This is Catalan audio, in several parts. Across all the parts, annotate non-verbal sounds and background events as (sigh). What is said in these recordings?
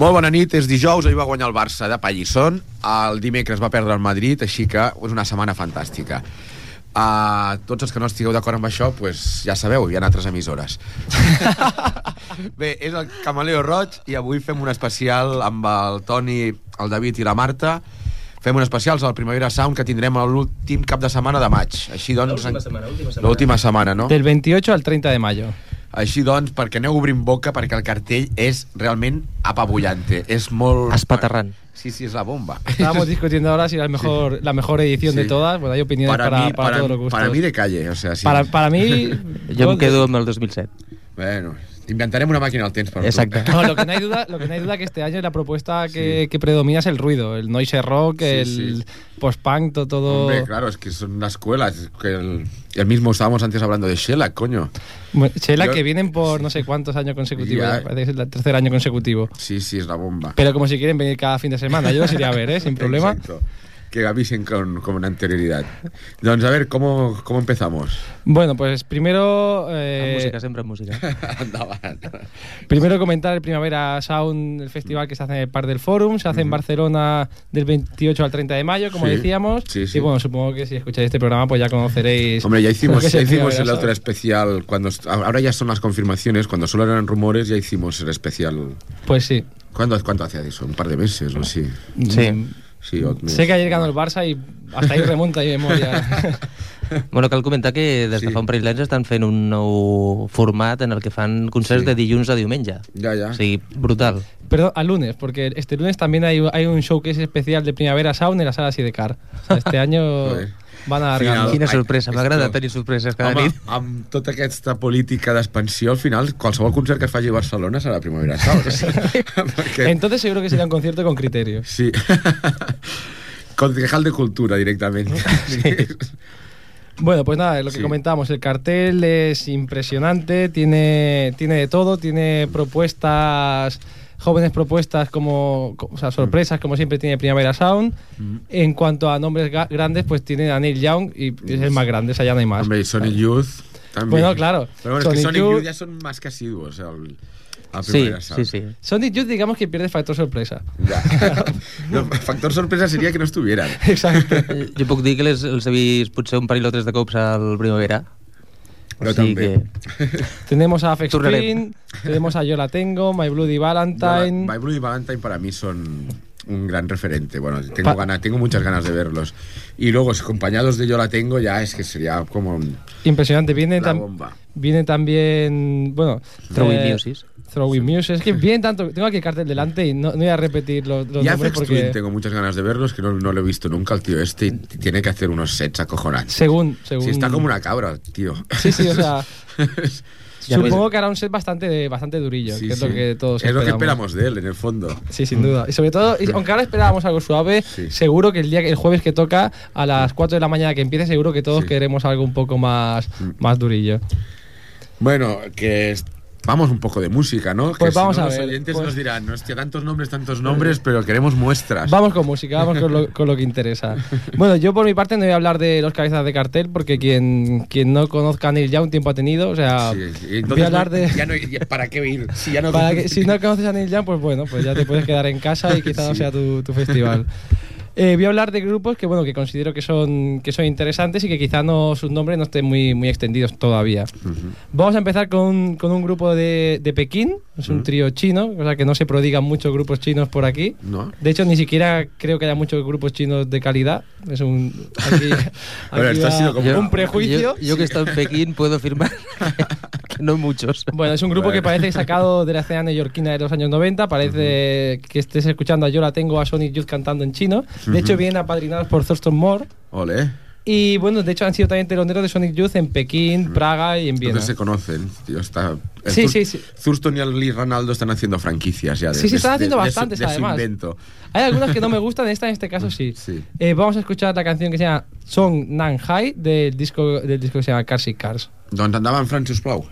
Molt bona nit, és dijous, ahir va guanyar el Barça de Pallisson, el dimecres va perdre el Madrid, així que és una setmana fantàstica. Uh, tots els que no estigueu d'acord amb això, pues, ja sabeu, hi ha altres emissores. (laughs) Bé, és el Camaleo Roig i avui fem un especial amb el Toni, el David i la Marta. Fem un especial al Primavera Sound que tindrem l'últim cap de setmana de maig. Així doncs... L'última setmana, l'última setmana. L'última setmana, no? Del 28 al 30 de mayo. Així doncs, perquè aneu obrint boca, perquè el cartell és realment apabullante. És molt... Espaterrant. Sí, sí, es la bomba. Estábamos discutiendo ahora si la mejor, la mejor edición Sí. de todas. Bueno, hay opiniones para, para, mí, para, para, todos los gustos. para mí de calle, o sea, sí. para, para mí... Jo em quedo amb el 2007. Bueno, inventarem una màquina al temps per Exacte. tu. No, lo que no hay duda, lo que no hay duda que este año la propuesta (laughs) que, que predomina es el ruido, el noise rock, Sí, el sí. post-punk, to- todo. Hombre, claro, es que son una escuela. es que el, el mismo estábamos antes hablando de Sheila, coño. Bueno, Yo- que vienen (laughs) por no sé cuántos años consecutivos, Ya. ya, parece que es el tercer año consecutivo. Sí, sí, es la bomba. Pero como si quieren venir cada fin de semana, yo los iría a ver, ¿eh? sin (laughs) problema. Exacto. Que avisen con, con anterioridad. Entonces, a ver, ¿cómo, cómo empezamos? Bueno, pues primero. Amb eh, música, sempre amb música. (laughs) Endavant. Primero comentar el Primavera Sound, el festival que se hace en el Parc del Forum, se hace en Barcelona del 28 al 30 de mayo, como Sí, decíamos. sí, sí. Y bueno, supongo que si escucháis este programa pues ya conoceréis... Hombre, ya hicimos, ya el hicimos el otro especial. cuando Ahora ya son las confirmaciones. Cuando solo eran rumores, ya hicimos el especial. Pues sí. ¿Cuándo, cuánto hace eso? ¿Un par de meses o así? Sí. Mm, Sí, Sé que ayer ganó el Barça y hasta ahí remonta mi memoria. (laughs) Bueno, cal comentar que des de Sí. fa un parell d'anys estan fent un nou format en el que fan concerts Sí. de dilluns a diumenge. Ya, ya. O sigui, brutal. Pero al lunes, porque este lunes también hay, hay un showcase especial de Primavera Sound en la sala Sidecar. O sea, (laughs) este año van a Final. Quina sorpresa, m'agrada que- tenir sorpreses cada Home, nit. amb tota aquesta política d'expansió, al final, qualsevol concert que es faci a Barcelona serà Primavera Sound. (laughs) Perquè... Entonces seguro que sería un concierto con criterio. Sí. (laughs) Concejal de Cultura, directamente. Bueno, pues nada, lo que Sí. comentamos, el cartel es impresionante, tiene, tiene de todo, tiene propuestas, jóvenes propuestas como, co- o sea, sorpresas como siempre tiene Primavera Sound. En cuanto a nombres grandes, pues tiene a Neil Young y es el más grande, o sea, ya no hay más. Hombre, y Sonic Youth también. Bueno, claro. Pero bueno, es que Sonic Sonic Youth- Youth ya son más que asiduos al, al Sí, sí, sí. Sonic Youth digamos que pierde factor sorpresa. Ja. (laughs) No, factor sorpresa seria que no estuvieran. Exacto. (laughs) Eh, Jo puc dir que les, els he vist potser un parell o tres de cops al Primavera. Jo O sigui també. que... (laughs) tenemos a. Twin, tenemos a Yo La Tengo, My Bloody Valentine. My Bloody Valentine para mí son un gran referente. Bueno, tengo, Pa- ganas, tengo muchas ganas de verlos. Y luego, si acompañados de Yo la tengo, ya es que sería como un- Impresionante. Viene, la tam- bomba. viene también, bueno... Eh. Throwing Muse. Es que vienen tanto. Tengo aquí el cartel delante y no, no voy a repetir los, los Ya nombres porque. Twin tengo muchas ganas de verlos, que no, no lo he visto nunca el tío este y tiene que hacer unos sets acojonantes. Según. según... Si está como una cabra, tío. Sí, sí, o sea. (laughs) Supongo ves. que hará un set bastante, bastante durillo, Sí, que es sí. lo que todos Es lo que esperamos. de él, en el fondo. Sí, sin duda. Y sobre todo, (laughs) aunque ahora esperábamos algo suave, Sí. seguro que el día el jueves que toca, a las 4 de la mañana que empiece, seguro que todos Sí. queremos algo un poco más, Mm. más durillo. Bueno, que vamos un poco de música, ¿no? Pues que vamos si no, a los ver, oyentes pues- nos dirán, hostia, tantos nombres, tantos nombres, pero queremos muestras. Vamos con música, vamos con lo, (laughs) con lo que interesa. Bueno, yo por mi parte no voy a hablar de los cabezas de cartel, porque quien, quien no conozca a Neil Young tiempo ha tenido, o sea, Sí, voy a hablar no- de... ya no- ya- ¿Para qué ir? Si ya no (laughs) Para que, si no conoces a Neil Young, pues bueno, pues ya te puedes quedar en casa y quizá no (laughs) Sí. sea tu, tu festival. Eh, voy a hablar de grupos que bueno que considero que son que son interesantes y que quizá no sus nombres no estén muy muy extendidos todavía. Vamos a empezar con, con un grupo de, de Pekín, es un trío chino, o sea que no se prodigan muchos grupos chinos por aquí. ¿No? De hecho, ni siquiera creo que haya muchos grupos chinos de calidad. Es un aquí, (laughs) esto ha sido como un prejuicio. Yo, yo que he estado en Pekín puedo afirmar (laughs) que no muchos. Bueno, es un grupo que parece sacado de la escena neoyorquina de los años 90. Parece que estés escuchando a Yo la tengo a Sonic Youth cantando en chino. De hecho, vienen apadrinados por Thurston Moore. Ole. Y bueno, de hecho han sido también teloneros de Sonic Youth en Pekín, Praga y en Viena. Entonces se conocen, tío. Está, Sí, Thur- sí, sí. Thurston y Lee Ronaldo están haciendo franquicias ya. De, Sí, sí, de- están haciendo de- bastantes, su, de su además. invento. Hay algunas que no me gustan, esta en este caso sí. Sí. Eh, vamos a escuchar la canción que se llama Song Nan Hai del disco, del disco que se llama Cars y Cars. Doncs endavant, Francis Plau.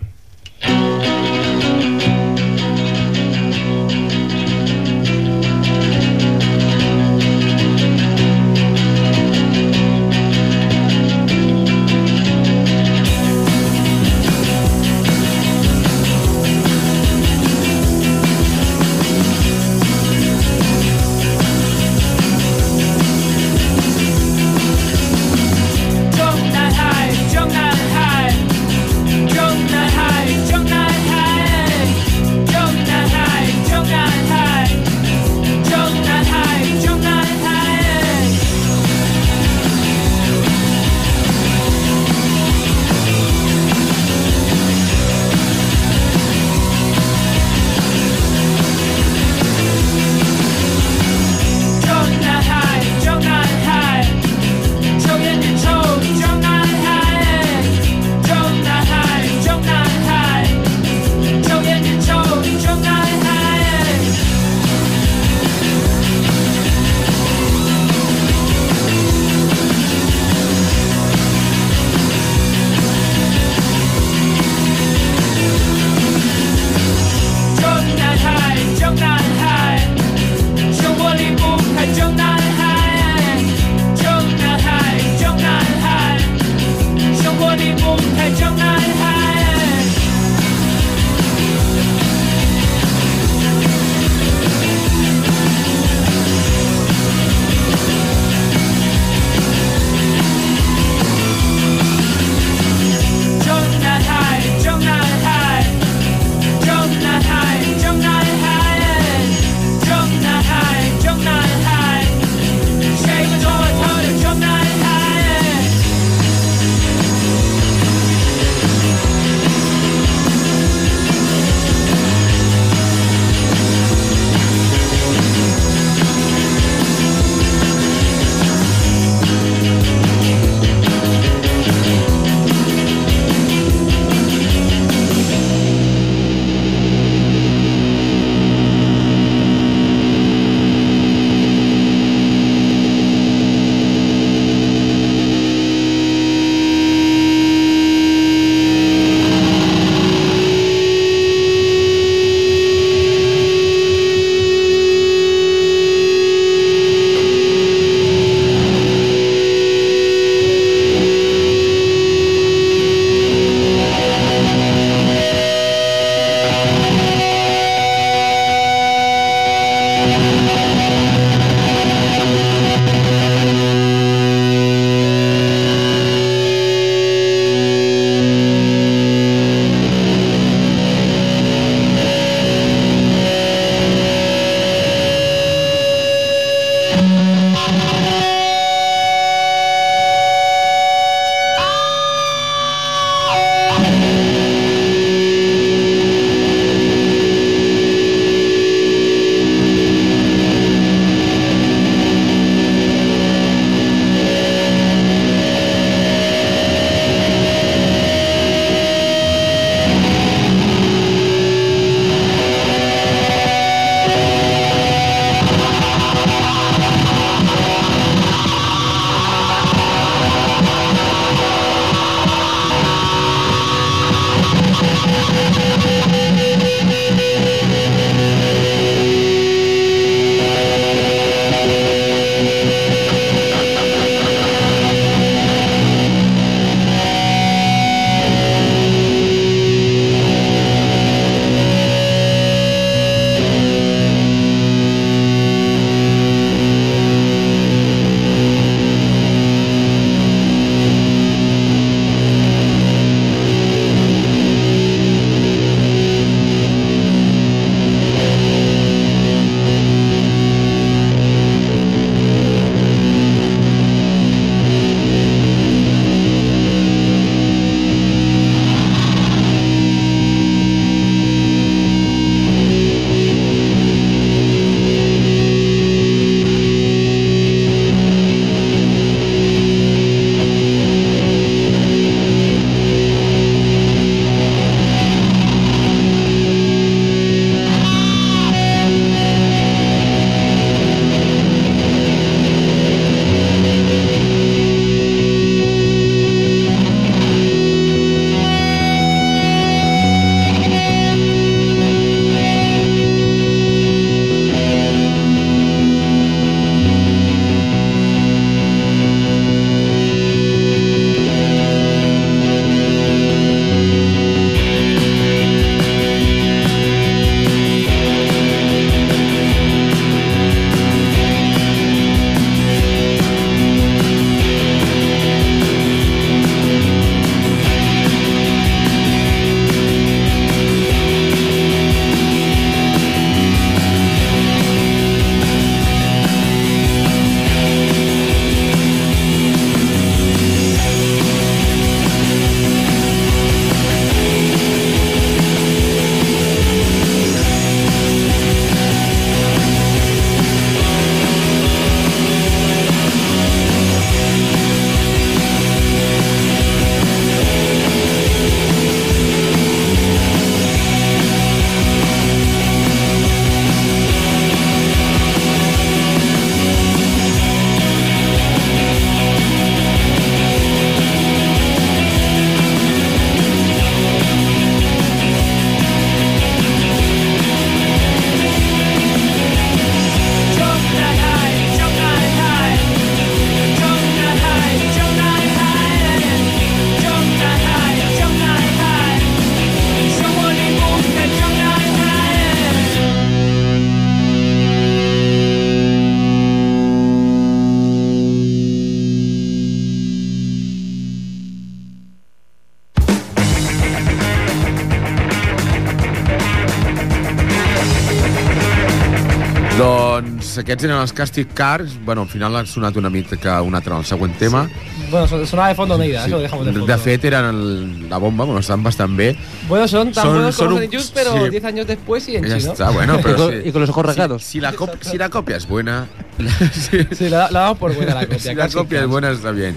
Aquests eren els Castic Cars. Bueno, al final han sonat una mica un altre el següent tema. Bueno, son- sonaba de fondo Neida, eso lo dejamos de fondo. de fet, eren el- la bomba, bueno, estan bastant bé. Bueno, son tan son- buenos son como un- Youth, pero sí. 10 años después y en Ja chino. està, bueno, (laughs) Y però con- sí. y con los ojos rasgados. Si, si la cop- si la copia es buena... (laughs) si, Sí, la, la damos por buena la (laughs) copia. si la copia es buena, está bien.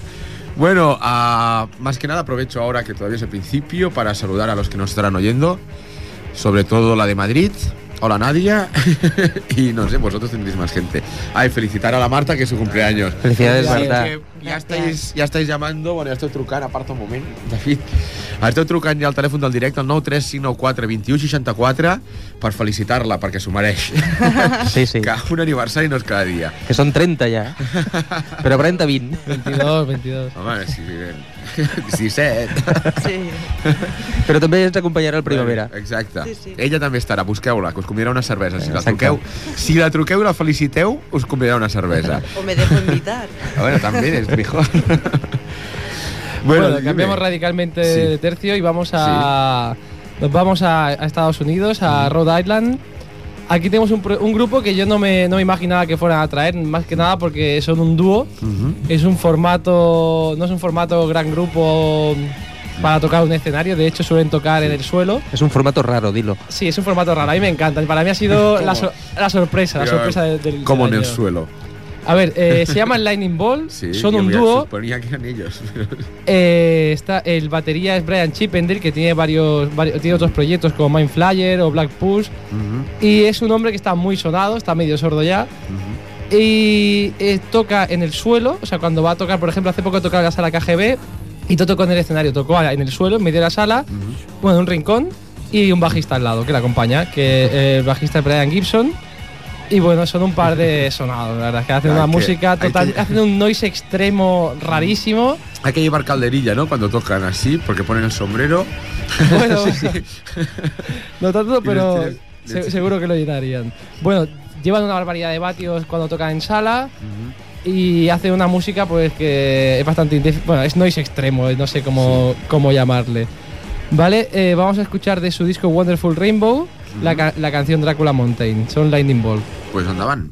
Bueno, ah, más que nada aprovecho ahora que todavía es el principio para saludar a los que nos estarán oyendo, sobre todo la de Madrid. Hola Nadia (laughs) y no sé, vosotros tendréis más gente. Ay, felicitar a la Marta que es su cumpleaños. Felicidades, Sí, Marta. Ja estáis, ja estáis llamando, bueno, ja esteu trucant, aparta un moment, David. Esteu trucant ja al telèfon del directe, al 93594 2164, per felicitar-la, perquè s'ho mereix. Sí, sí. Que un aniversari no és cada dia. Que son 30 ya. Pero aparenta 20. 22, 22. Home, sí, 17. Sí. Però també ens acompanyarà el Primavera. Exacte. Sí, sí. Ella també estarà, busqueu-la, que us convidarà una cervesa. Si la truqueu, si la truqueu i la feliciteu, us convidarà una cervesa. O me dejo invitar. A bueno, también es (laughs) (laughs) Bueno, cambiamos radicalmente Sí. de tercio y vamos a. Nos vamos a, a Estados Unidos, a Rhode Island. Aquí tenemos un, pro- un grupo que yo no me, no me imaginaba que fueran a traer, más que nada porque son un dúo. Es un formato. No es un formato gran grupo para tocar un escenario, de hecho suelen tocar en el suelo. Es un formato raro, dilo. Sí, es un formato raro, a mí me encanta. Para mí ha sido (laughs) la, la sorpresa, la sorpresa del, del- Como en el suelo. A ver, eh, se llaman Lightning Ball, (laughs) Sí, son un dúo. Suponía que eran ellos. (laughs) Eh, está, el batería es Brian Chippendale, que tiene varios, varios- tiene otros proyectos como Mind Flyer o Black Push. Y es un hombre que está muy sonado, está medio sordo ya. Y eh, toca en el suelo, o sea, cuando va a tocar, por ejemplo, hace poco tocaba en la sala KGB y todo tocó en el escenario, tocó en el suelo, en medio de la sala, bueno, en un rincón y un bajista al lado que le acompaña, que eh, el bajista es Brian Gibson. Y bueno, son un par de sonados, la verdad, que hacen una que- música total, que- hacen un noise extremo rarísimo. Hay que llevar calderilla, ¿no? Cuando tocan así, porque ponen el sombrero. Bueno, (laughs) (laughs) no tanto, pero se- seguro que lo llenarían. Bueno, llevan una barbaridad de vatios cuando tocan en sala y hacen una música pues que es bastante bueno, es noise extremo, no sé cómo, cómo llamarle. Vale, eh, vamos a escuchar de su disco Wonderful Rainbow la, ca- la canción Drácula Mountain, son Lightning Ball. Pues andaban.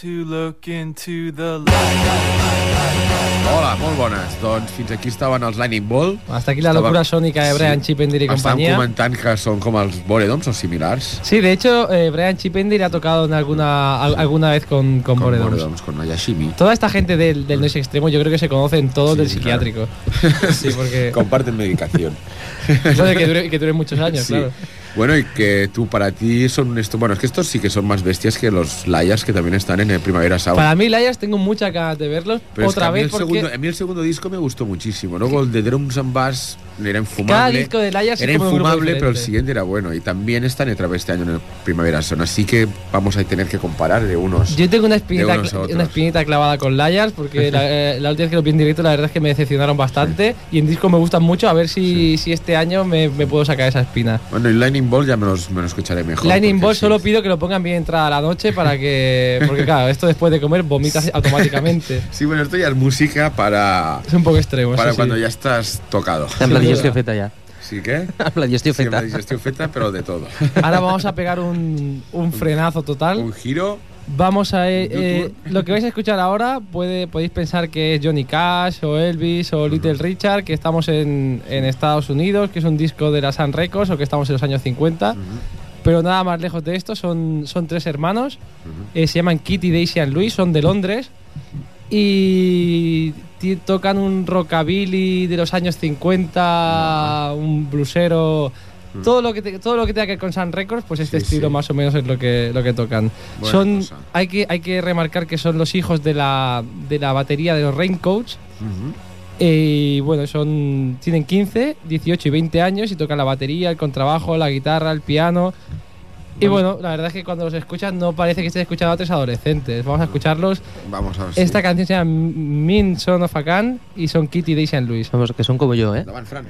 To look into the light. Hola, molt bones. Doncs fins aquí estaven els Lightning Ball. Hasta aquí la Estaba- locura sónica de Brian Chippendier y Estan compañía. comentant que són com els Boredoms o similars. Sí, de hecho, eh, Brian Chippendier ha tocado en alguna, al- alguna vez con, con Com Boredoms. Boredoms, con Ayashimi. Toda esta gente del, del noise extremo yo creo que se conocen todos Sí, del sí, psiquiátrico. (laughs) Sí, porque... Comparten medicación. Eso de que dure, que dure muchos años, Sí. claro. Bueno, y que tú, para ti son esto. Bueno, es que estos sí que son más bestias que los Layas que también están en el Primavera Sound. Para mí, Liars, tengo muchas ganas de verlos. Pero es que Otra a mí vez, el porque segundo, a mí el segundo disco me gustó muchísimo. Luego el de Drums and Bass era infumable. Cada disco era infumable, pero el siguiente era bueno. Y también están otra vez este año en el Primavera Sound. Así que vamos a tener que comparar de unos. yo tengo una espinita, una espinita clavada con Liars porque la, (laughs) eh, la última vez que los vi en directo la verdad es que me decepcionaron bastante y en disco me gustan mucho a ver si, si este año me, me puedo sacar esa espina. Bueno, y Lightning Ball ya me los, me lo escucharé mejor. Lightning Ball sí. solo pido que lo pongan bien entrada a la noche para que... (laughs) Porque claro, esto después de comer vomitas automáticamente. (laughs) Sí, bueno, esto ya es música para, Es un poco extremo. para eso sí. cuando ya estás tocado. Sin digestió duda. feta ja. ¿Sí que? Amb la digestió Sí, feta. la digestión feta, pero de todo. Ahora vamos a pegar un, un frenazo total. Un giro. Vamos a... eh, eh, lo que vais a escuchar ahora puede, podéis pensar que es Johnny Cash o Elvis o Little Richard, que estamos en, en Estados Unidos, que es un disco de la Sun Records o que estamos en los años 50. Pero nada más lejos de esto, son, son tres hermanos. eh, se llaman Kitty, Daisy y Louis, son de Londres. Y tocan un rockabilly de los años 50, un blusero. Todo lo, que te- todo lo que tenga que ver con Sun Records, pues este Sí, estilo sí. más o menos es lo que, lo que tocan. Buena son, cosa. hay, que, hay que remarcar que son los hijos de la, de la batería de los Raincoats. Ujú. Y bueno, son tienen 15, 18 y 20 años y tocan la batería, el contrabajo, la guitarra, el piano. Y bueno, la verdad es que cuando los escuchas no parece que estés escuchando a tres adolescentes. Vamos a escucharlos. Vamos a ver. Esta canción se llama Mean Son of a Gun y son Kitty, Daisy and Luis. Vamos, que son como yo, ¿eh? Fran.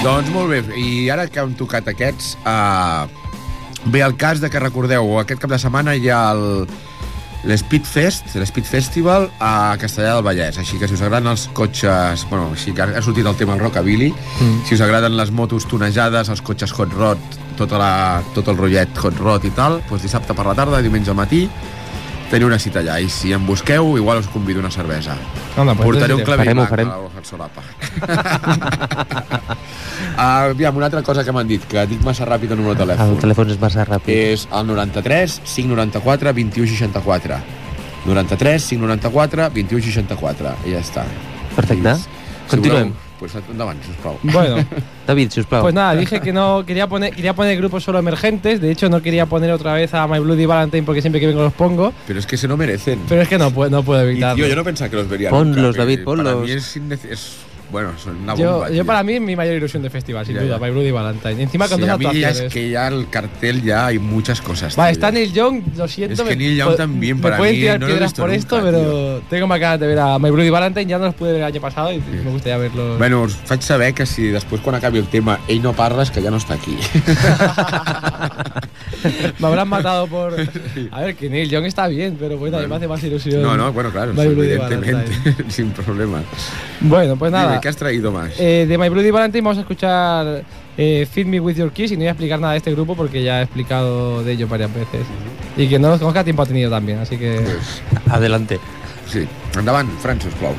Doncs molt bé, i ara que hem tocat aquests, uh, ve el cas de que recordeu, aquest cap de setmana hi ha el, l'Speed Fest, l'Speed Festival a Castellà del Vallès. Així que si us agraden els cotxes... Bueno, així que ha sortit el tema del rockabilly. Mm. Si us agraden les motos tonejades, els cotxes hot rod, tota la, tot el rotllet hot rod i tal, doncs dissabte per la tarda, diumenge al matí, teniu una cita allà. I si em busqueu, igual us convido una cervesa. Anda, pues Portaré un blanc farem. a la solapa. uh, (laughs) aviam, una altra cosa que m'han dit, que dic massa ràpid el número de telèfon. El telèfon és massa ràpid. És el 93 594 21 64. 93 594 21 64. I ja està. Perfecte. Si Continuem. voleu, Pues endavant, sisplau. Bueno, (laughs) David, sisplau. pues nada, dije que no quería poner quería poner grupos solo emergentes. De hecho, no quería poner otra vez a My Bloody Valentine porque siempre que vengo los pongo. Pero es que se no merecen. Pero es que no puedo, no puedo Y, evitarlo. tío, yo no pensaba que los vería Ponlos, nunca, David, Para ponlos. mí es, es- bueno, son una Yo- bomba, yo tío. para mí es mi mayor ilusión de festival, sin Ya, duda, ya. My Bloody Valentine. Encima con Sí, dos a mí ya actuaciones. es que ya el cartel ya hay muchas cosas. Vale, tío, está ya. Neil Young, lo siento. Es que me- Neil Young po- también, me para pueden mí, tirar no lo he piedras visto por nunca, esto, pero tengo más ganas de ver a My Bloody Valentine. Ya no los pude ver el año pasado y me gustaría verlos. Bueno, us faig saber que si després quan acabi el tema ell no parles, que ja no està aquí. (laughs) me habrán matado por. A ver, que Neil Young está bien, pero bueno, a mí me hace más ilusión. No, no, bueno, claro, My Bloody evidentemente, Valentine. (laughs) sin problema. Bueno, pues nada. ¿Qué has traído más? Eh, de My Bloody Valentine vamos a escuchar eh, Feed Me With Your Kiss y no voy a explicar nada de este grupo porque ya he explicado de ellos varias veces. Y que no los conozca tiempo ha tenido también, así que... Pues, Adelante. sí, endavant, Fran, sisplau.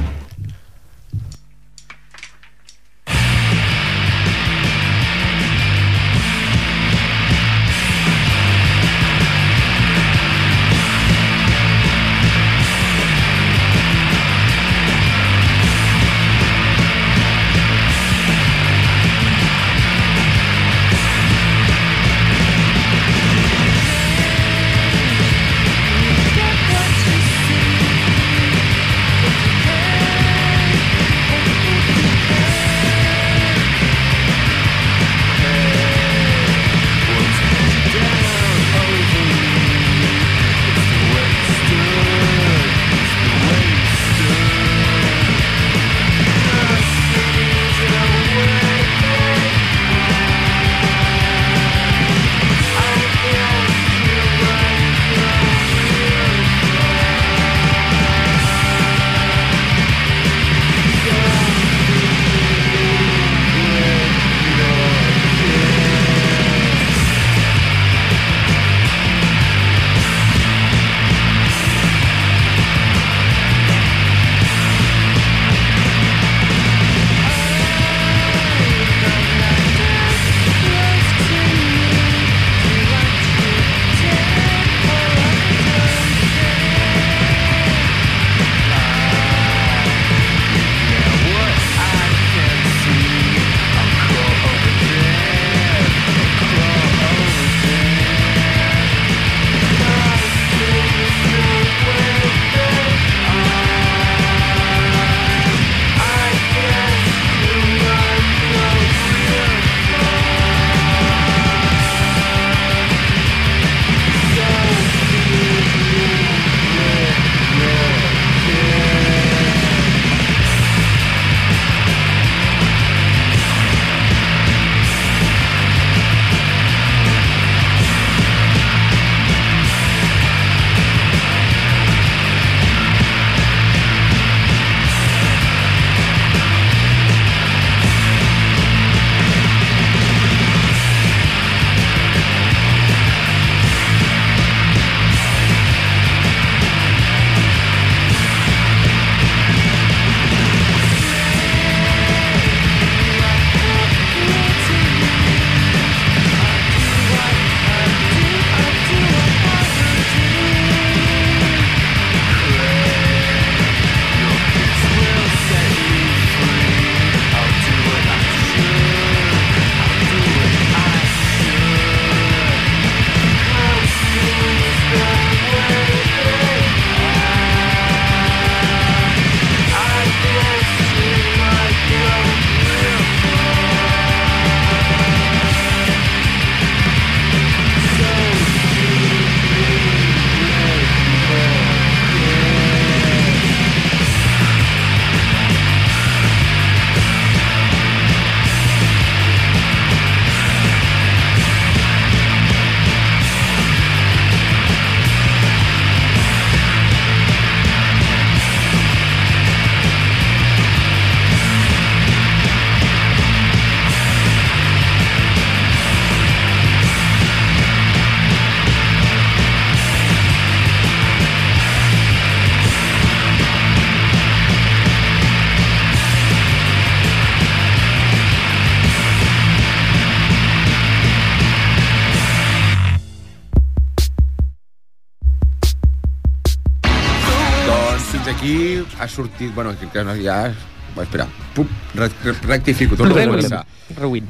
Ha sortit... Bueno, que no, ja... Va, espera, pup, re, re, rectifico, torno a començar. Rewind.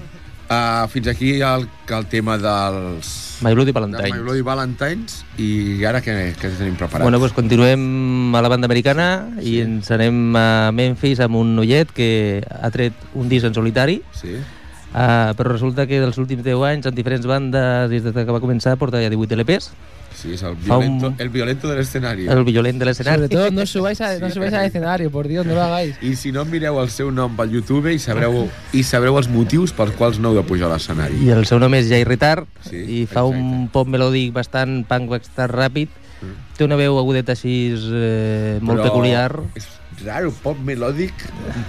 Uh, fins aquí el, el tema dels... My Bloody de Valentine. My Bloody Valentines i ara què, què tenim preparat? Bueno, doncs continuem a la banda americana sí. i ens anem a Memphis amb un noiet que ha tret un disc en solitari, Sí? uh, però resulta que dels últims 10 anys, en diferents bandes, des de que va començar, porta ja 18 LPs, Sí, és el Fa un- violento, el violento de l'escenari. el violent de l'escenari. Sobre todo, no subáis, a- no (laughs) subáis al escenario, por Dios, no lo hagáis. I si no, mireu el seu nom pel YouTube i sabreu, i sabreu els motius pels quals no heu de pujar a l'escenari. I el seu nom és Jay Retard Sí, i fa un exacte. pop melòdic bastant punk, bastant ràpid. Té una veu agudeta així eh, molt Però peculiar. És raro, pop melòdic,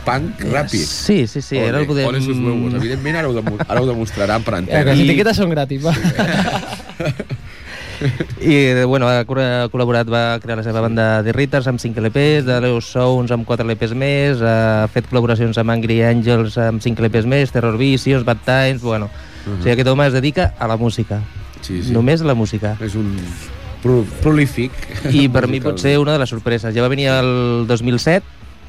punk ràpid. Sí, sí, sí. Ara el podem... Ole sus huevos. Evidentment, ara ho, demo ara ho demostraran per Eh, antena. las Y- etiquetas son gratis, va. Eh, (laughs) (laughs) (laughs) bueno, ha col- ha col·laborat, va crear la seva banda de Ritters amb 5 LPs, de Leos Sounds amb 4 LPs més, ha fet col·laboracions amb Angry Angels amb 5 LPs més, Terror Visions, Bad Times, bueno... O sigui, aquest home es dedica a la música. Sí, sí. Només a la música. És un pro prolífic. I per mi musical. pot ser una de les sorpreses. Ja va venir el 2007,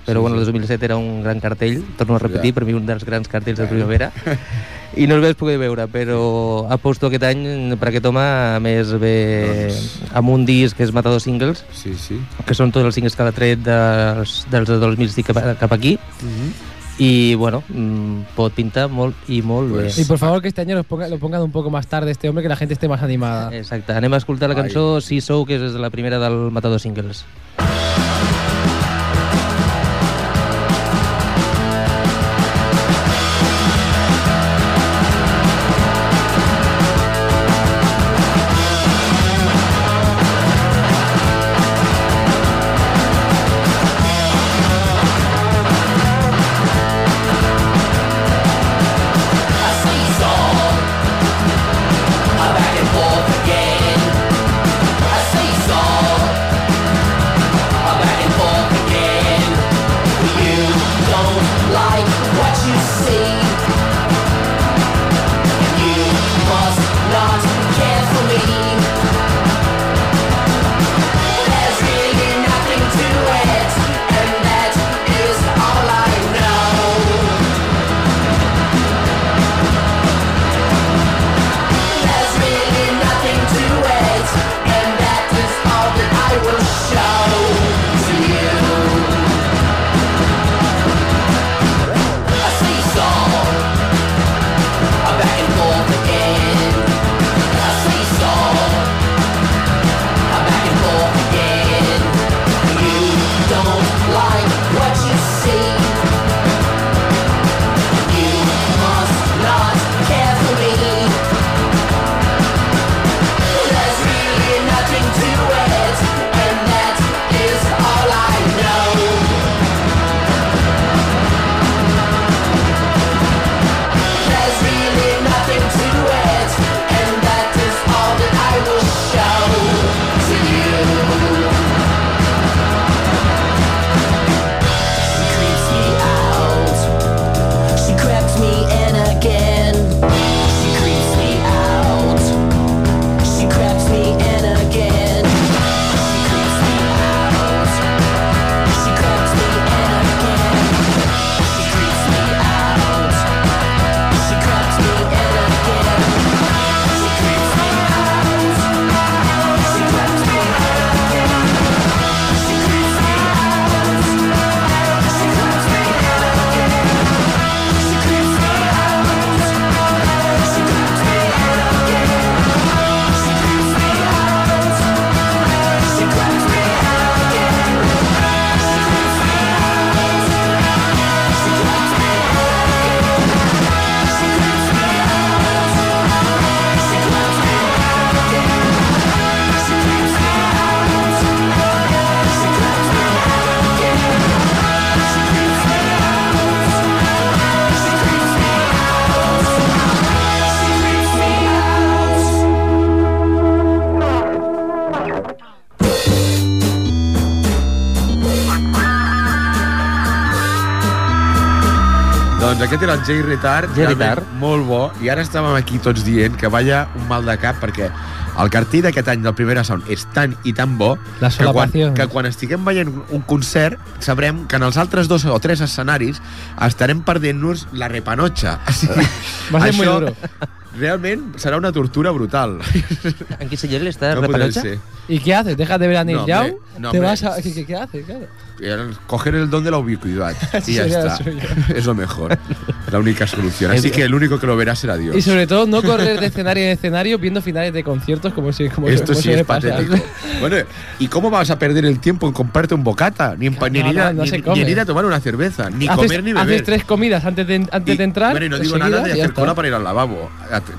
però bueno, el 2007 era un gran cartell, torno a repetir, Ja. per mi un dels grans cartells de primavera, (laughs) i no el vaig poder veure, però aposto aquest any per aquest home, a més ve Doncs- amb un disc que és Matador Singles, Sí, sí. que són tots els singles que ha tret dels, dels de 2005 cap, cap aquí, i bueno, mm, pot pintar molt i molt bé. Pues- Y por favor que este año lo pongan, lo pongan un poco más tarde este hombre, que la gente esté más animada. Exacte, anem a escoltar la Ai. cançó Si Sou, que és la primera del Matador Singles. She Doncs aquest era el Jay Retard, Jay Retard. molt bo, i ara estàvem aquí tots dient que vaya un mal de cap perquè El cartell d'aquest any del Primera Sound és tan i tan bo La que quan, que quan estiguem veient un concert sabrem que en els altres dos o tres escenaris estarem perdent-nos la repanotxa. O sigui, Va ser muy duro. Realment serà una tortura brutal. (laughs) En quin senyor està No ser. ¿Y qué haces? ¿Dejas de ver a Neil No, Young? hombre, no, ¿Te hombre. vas a...? ¿Qué, qué, qué haces? Claro. Coger el don de la ubicuidad (laughs) y ya está. (laughs) Es lo mejor. La única solución. Así que el único que lo verá será Dios. Y sobre todo, no correr de escenario en escenario viendo finales de conciertos como si como Esto como sí es patético. Bueno, ¿y cómo vas a perder el tiempo en comprarte un bocata? Ni, en ni, No, en ir a, no, no ni- en ir a tomar una cerveza, ni haces, comer ni beber. haces tres comidas antes de, antes Y- de entrar. Bueno, y no digo nada de hacer está. cola para ir al lavabo.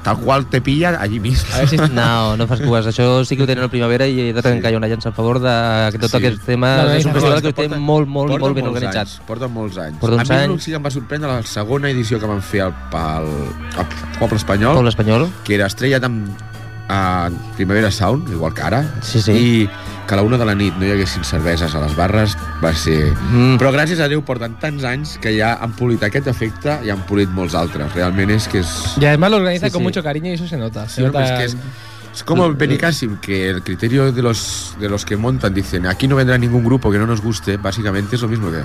Tal cual te pilla allí mismo. A si (laughs) No, no fas cues. Això sí que ho tenen a primavera i he de trencar sí. una llança a favor de que tot Sí. aquest tema No, no, és un no, festival que que té molt, molt, Porten molt ben organitzat. Anys, porten molts anys. Porten a uns mi el anys. que em va sorprendre la segona edició que van fer al, al, al Poble Espanyol, Poble espanyol. que era estrellat amb a Primavera Sound, igual que ara, Sí, sí. i que a la una de la nit no hi haguessin cerveses a les barres va ser... Mm. Però gràcies a Déu porten tants anys que ja han polit aquest efecte i han polit molts altres. Realment és que és... Y además lo organiza Sí, con sí. mucho cariño y eso se nota. Sí, se hombre, nota es que es, es como el Benicassim, que el criterio de los, de los que montan dicen aquí no vendrá ningún grupo que no nos guste, básicamente es lo mismo que,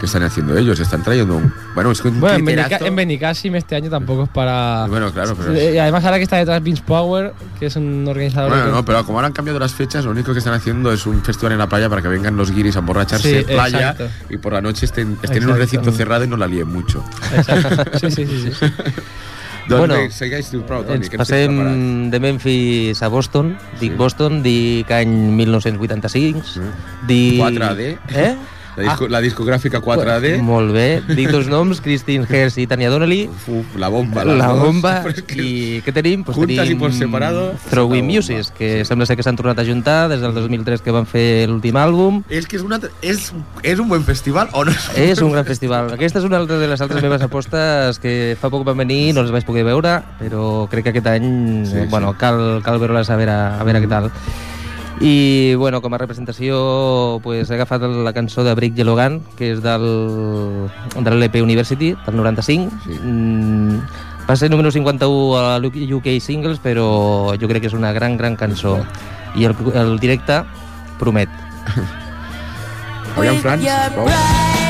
que están haciendo ellos. Están trayendo un. Bueno, es que un Bueno, en, criteriazo- Benica, en Benicassim este año tampoco es para... Bueno, claro, pero. Eh, Y además ahora que está detrás Vince Power, que es un organizador... Bueno, que- no, pero como ahora han cambiado las fechas, lo único que están haciendo es un festival en la playa para que vengan los guiris a emborracharse Sí, en playa exacto. y por la noche estén, estén en un recinto cerrado y no la líen mucho. Exacto. Sí, sí, sí. sí. (laughs) Doncs Bueno, bé, segueix prou, Toni, Ens passem de Memphis a Boston. Dic Sí. Boston, dic any 1985. Dic... 4AD. Eh? (laughs) La, disco, la discogràfica 4AD. Molt bé. Dic dos noms, Christine (laughs) Hers i Tania Donnelly. Uf, la bomba. La dos. bomba. (laughs) És que- I què tenim? Pues Juntes tenim i por separado, Throwing la bomba. Muses, que sembla ser que s'han tornat a juntar des del 2003 que van fer l'últim àlbum. És que és, una, és, és un buen festival o no? És un gran festival. Aquesta és una altra de les altres meves apostes que fa poc van venir, no les vaig poder veure, però crec que aquest any Sí, sí, sí. bueno, cal, cal veure-les a veure, a veure què tal. I, bueno, com a representació, pues, he agafat la cançó de Brick Yellow Gun, que és del, de l'LP University, del 95. Sí. Mm, va ser número 51 a la UK Singles, però jo crec que és una gran, gran cançó. I el, el directe promet. Aviam, your sisplau.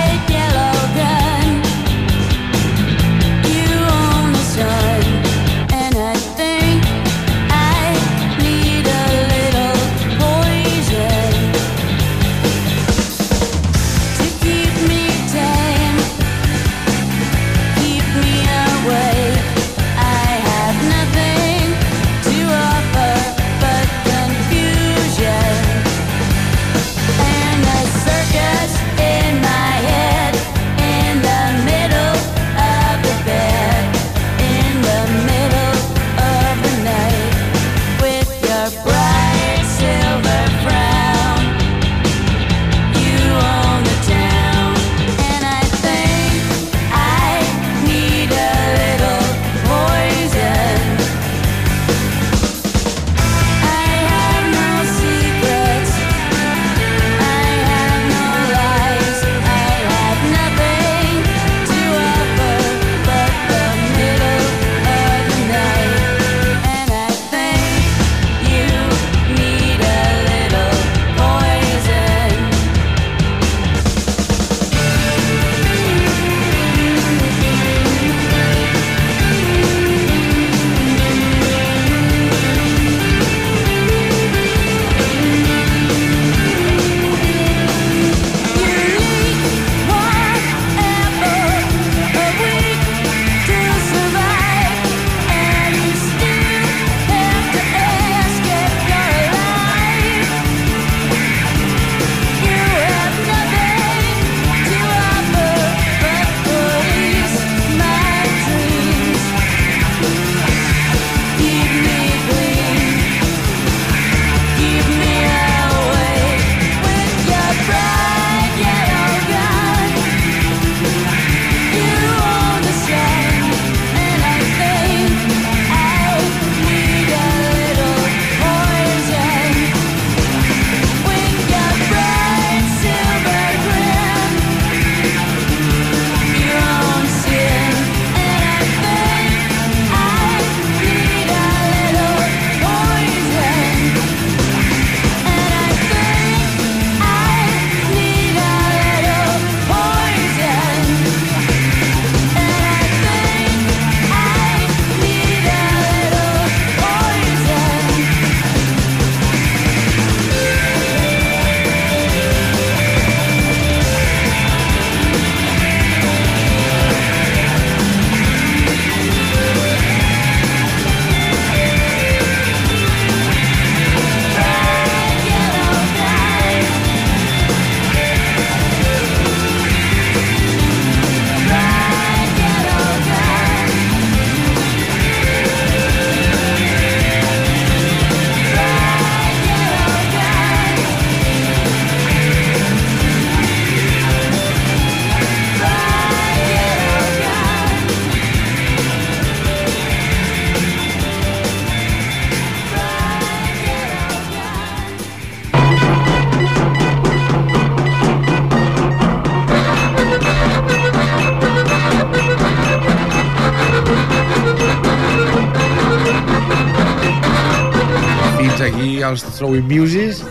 Throwing Muses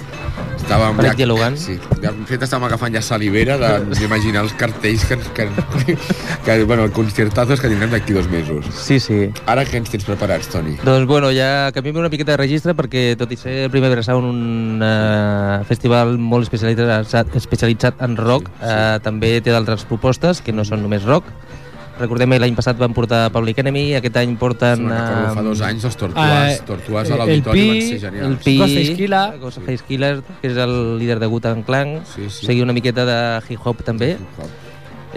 estàvem Paret dialogant. Sí, de fet estàvem agafant ja salivera d'imaginar els cartells que, que, que, bueno, el concertazos que tindrem d'aquí dos mesos. Sí, sí. Ara què ens tens preparats, Toni? Doncs bueno, ja canviem una miqueta de registre perquè tot i ser Primavera Sound un uh, festival molt especialitzat, especialitzat en rock, Sí, sí. Uh, també té d'altres propostes que no són només rock. Recordem que l'any passat van portar Public Enemy, aquest any porten... Sí, recordo, fa dos anys els Tortues, eh, tortues a el l'auditori Pi, van ser el genials. Pi, Ghostface Killah. Ghostface Killer, que és el líder de Wu-Tang Clan, Sí, sí. seguir una miqueta de hip-hop també.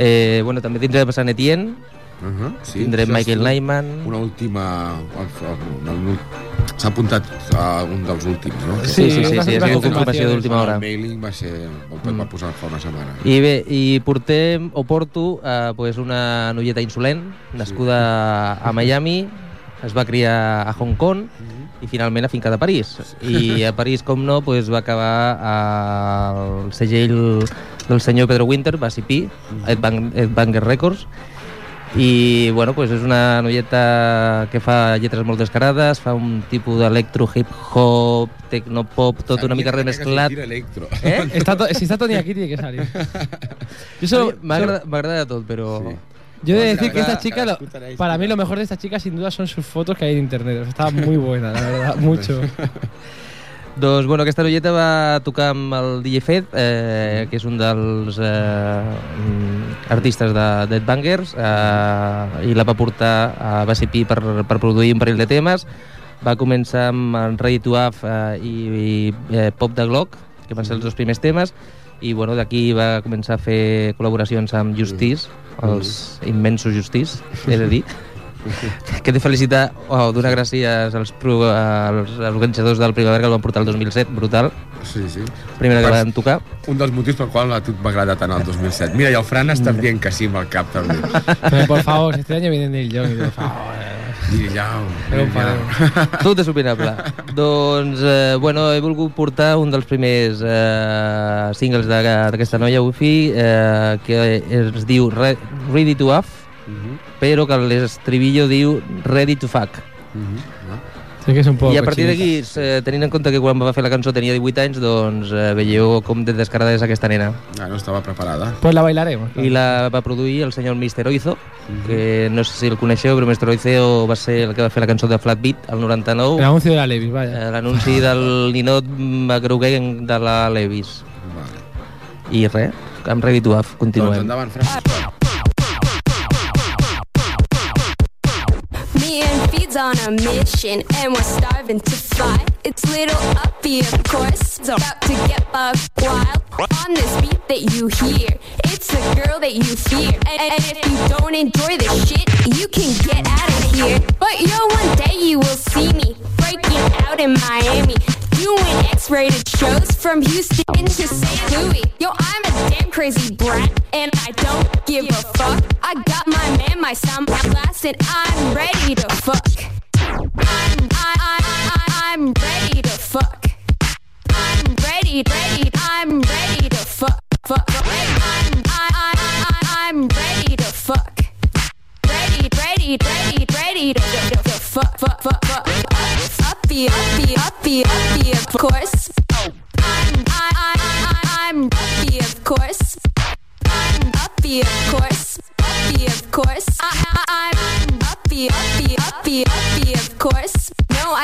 Eh, bueno, també tindrem Sant Etienne, Uh -huh, sí, tindrem això Michael és Nyman, Una última... una- una- S'ha apuntat a un dels últims, no? Sí, sí, sí, una sí, ha sigut confirmació d'última hora. El mailing va ser... Va, va posar fa una setmana. I bé, i portem, o porto, eh, pues una noieta insolent, nascuda a Miami, es va criar a Hong Kong i finalment a París. I (laughs) a París, com no, pues va acabar al segell del senyor Pedro Winter, Bassi P, Headbang- Headbanger Records, i bueno, pues és una noieta que fa lletres molt descarades, fa un tipus d'electro, hip-hop, tecnopop, tot una mica remesclat. Electro. Eh? Está to- si está Tony aquí, tiene que salir. (laughs) Yo solo, M'agrada tot, però... Sí. Yo he de decir que esta chica, lo- para mí lo mejor de esta chica sin duda son sus fotos que hay en internet. Está muy buena, la verdad, mucho. (laughs) Doncs, bueno, aquesta noieta va tocar amb el DJ Fed, eh, que és un dels eh, mm, artistes de Dead Bangers, eh, i la va portar a Bassi P per, per produir un parell de temes. Va començar amb en Ready to Have eh, i, i eh, Pop de Glock, que van ser els dos primers temes, i bueno, d'aquí va començar a fer col·laboracions amb Justice, els immensos Justice, he de dir. (laughs) que de felicitar o donar gràcies als, pro, als, organitzadors del Primavera que el van portar el 2007, brutal, Sí, sí. primera que Per- van tocar. Un dels motius pel qual a tu agradar tant el 2007. Mira, i el Fran està dient que sí amb el cap, també. Pero por favor, este año viene Neil Young, por favor. I ja... Pero para- Tot és opinable. doncs, eh, bueno, he volgut portar un dels primers eh, singles de- d'aquesta noia, Ufi, eh, que es diu Re Ready to Have, però que l'estribillo diu Ready to Fuck. Sí que es un poco I a partir d'aquí, eh, tenint en compte que quan va fer la cançó tenia 18 anys, doncs eh, veieu com de descarada és aquesta nena. Ah, no estava preparada. Pues la bailaremos. I la va produir el senyor Mister Oizo, que no sé si el coneixeu, però Mister Oizo va ser el que va fer la cançó de Flat Beat, el 99, El anuncio de la Levis, vaya. eh, l'anunci del ninot McGrugen de la Levis. Vale. I res, amb Ready to Have, Doncs continuem. endavant, Fran. On a mission, and we're starving to fly. It's little uppy, of course, it's about to get buck wild. On this beat that you hear, it's the girl that you fear. And, and if you don't enjoy this shit, you can get out of here. But yo, one day you will see me breaking out in Miami. Doing X-rated shows from Houston to St. Louis. Yo, I'm a damn crazy brat, and I don't give a fuck. I got my man, my sound blast, and I'm ready to fuck. I'm, I, I, I, I'm ready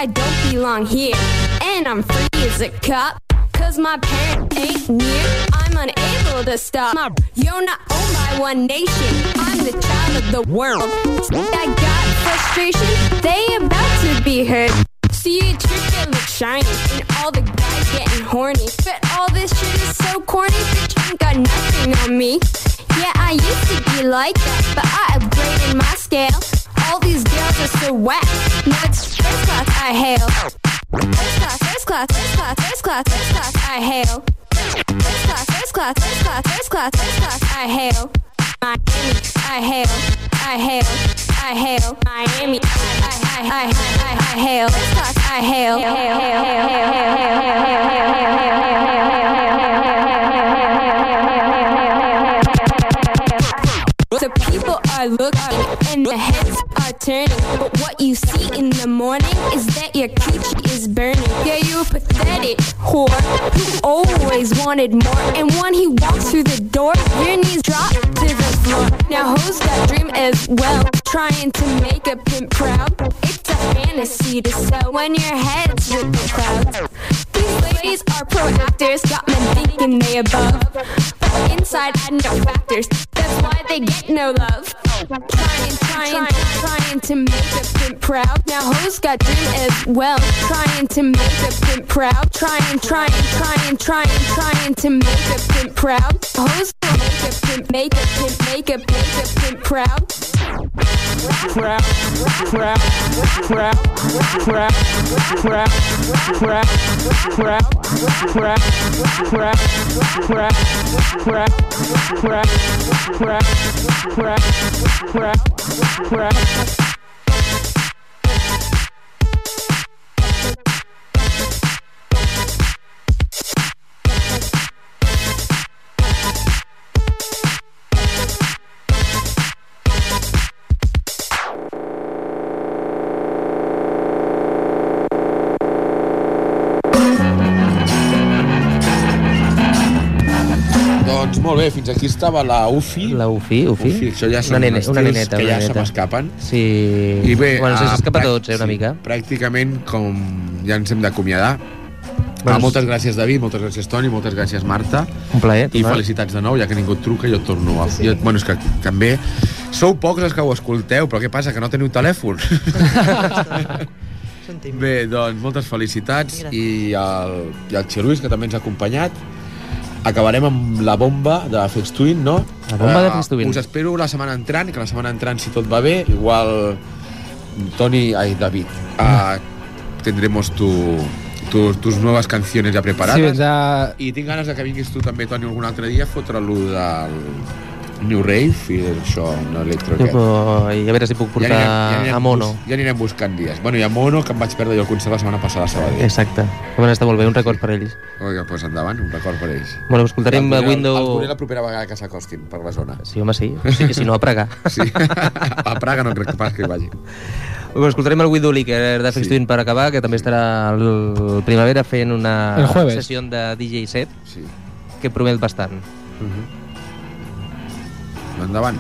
I don't belong here. And I'm free as a cop. Cause my parent ain't near. I'm unable to stop. My, you're not owned by one nation. I'm the child of the world. I got frustration. They about to be heard. See trick that looks shiny, and all the guys getting horny. But all this shit is so corny, bitch ain't got nothing on me. Yeah, I used to be like that, but I upgraded my scale. All these girls are so whack. Now it's first class I hail. First class, first class, first class, first class, first class I hail. First class, first class, first class, first class, first class I hail. Miami, I hail, I hail, I hail. Miami, I, I, I, I, hail. First class I hail. Hail, hail, hail, hail, hail, hail, hail, hail, hail, hail, hail, hail, are looking and the heads are turning. But what you see in the morning is that your coochie is burning. Yeah, you a pathetic whore who always wanted more. And when he walks through the door, your knees drop to the floor. Now hoes got dream as well, trying to make a pimp proud. It's a fantasy to sell when your head's with the crowd. These ladies are pro actors, got men thinking they above. Inside had no factors, that's why they get no love. Trying, trying, trying to make a pimp proud. Now hoes got dream as well, trying to make a pimp proud. Trying, trying, trying, trying, trying to make a pimp proud. Hoes will make a pimp, make a pimp, make a, pimp, make a pimp proud. Proud, proud, proud, proud, proud, proud, proud, proud, proud, proud, proud, crack, crack, crack, crack, crack, crack. Molt bé, fins aquí estava la UFI. La UFI, UFI. Ufi, això ja són una, nene, una neneta, que una ja se neneta. m'escapen. Sí. I bé, bueno, escapa a tots, eh, una sí, mica. Pràcticament com ja ens hem d'acomiadar. Bueno, Ah, moltes gràcies, David, moltes gràcies, Toni, moltes gràcies, Marta. Un plaer. I tornar. felicitats de nou, ja que ningú et truca, jo et torno a... Jo, bueno, és que també... Sou pocs els que ho escolteu, però què passa, que no teniu telèfon? (laughs) Bé, doncs, moltes felicitats Gràcies. i el, i el Xeruís, que també ens ha acompanyat. Acabarem amb la bomba de Flex Twin, no? La bomba de Eh, Flex Twin. Us espero la setmana entrant, que la setmana entrant, si tot va bé, igual Toni, ai, David, uh, tendremos tu, tu, tus nuevas canciones ja Sí, preparades. vendrà... I tinc ganes de que vinguis tu també, Toni, algun altre dia a fotre-lo del New Rave i això, no electro Jo, aquest. però, I a veure si puc portar anirem, a Mono. bus- ja anirem buscant dies. Bueno, i a Mono, que em vaig perdre jo el concert la setmana passada a Sabadell. Exacte. Bueno, està molt bé, un record per ells. Oiga, doncs endavant, un record per ells. Bueno, escoltarem El Window... El veuré la propera vegada que s'acostin per la zona. Sí, home, sí. sí. Si no, a Praga. (laughs) Sí. a Praga no crec que pas que hi vagi. Bueno, escoltarem el Window Licker de Flex Sí. Per acabar, que també estarà el primavera fent una El sessió de DJ set Sí. que promet bastant. mandaban.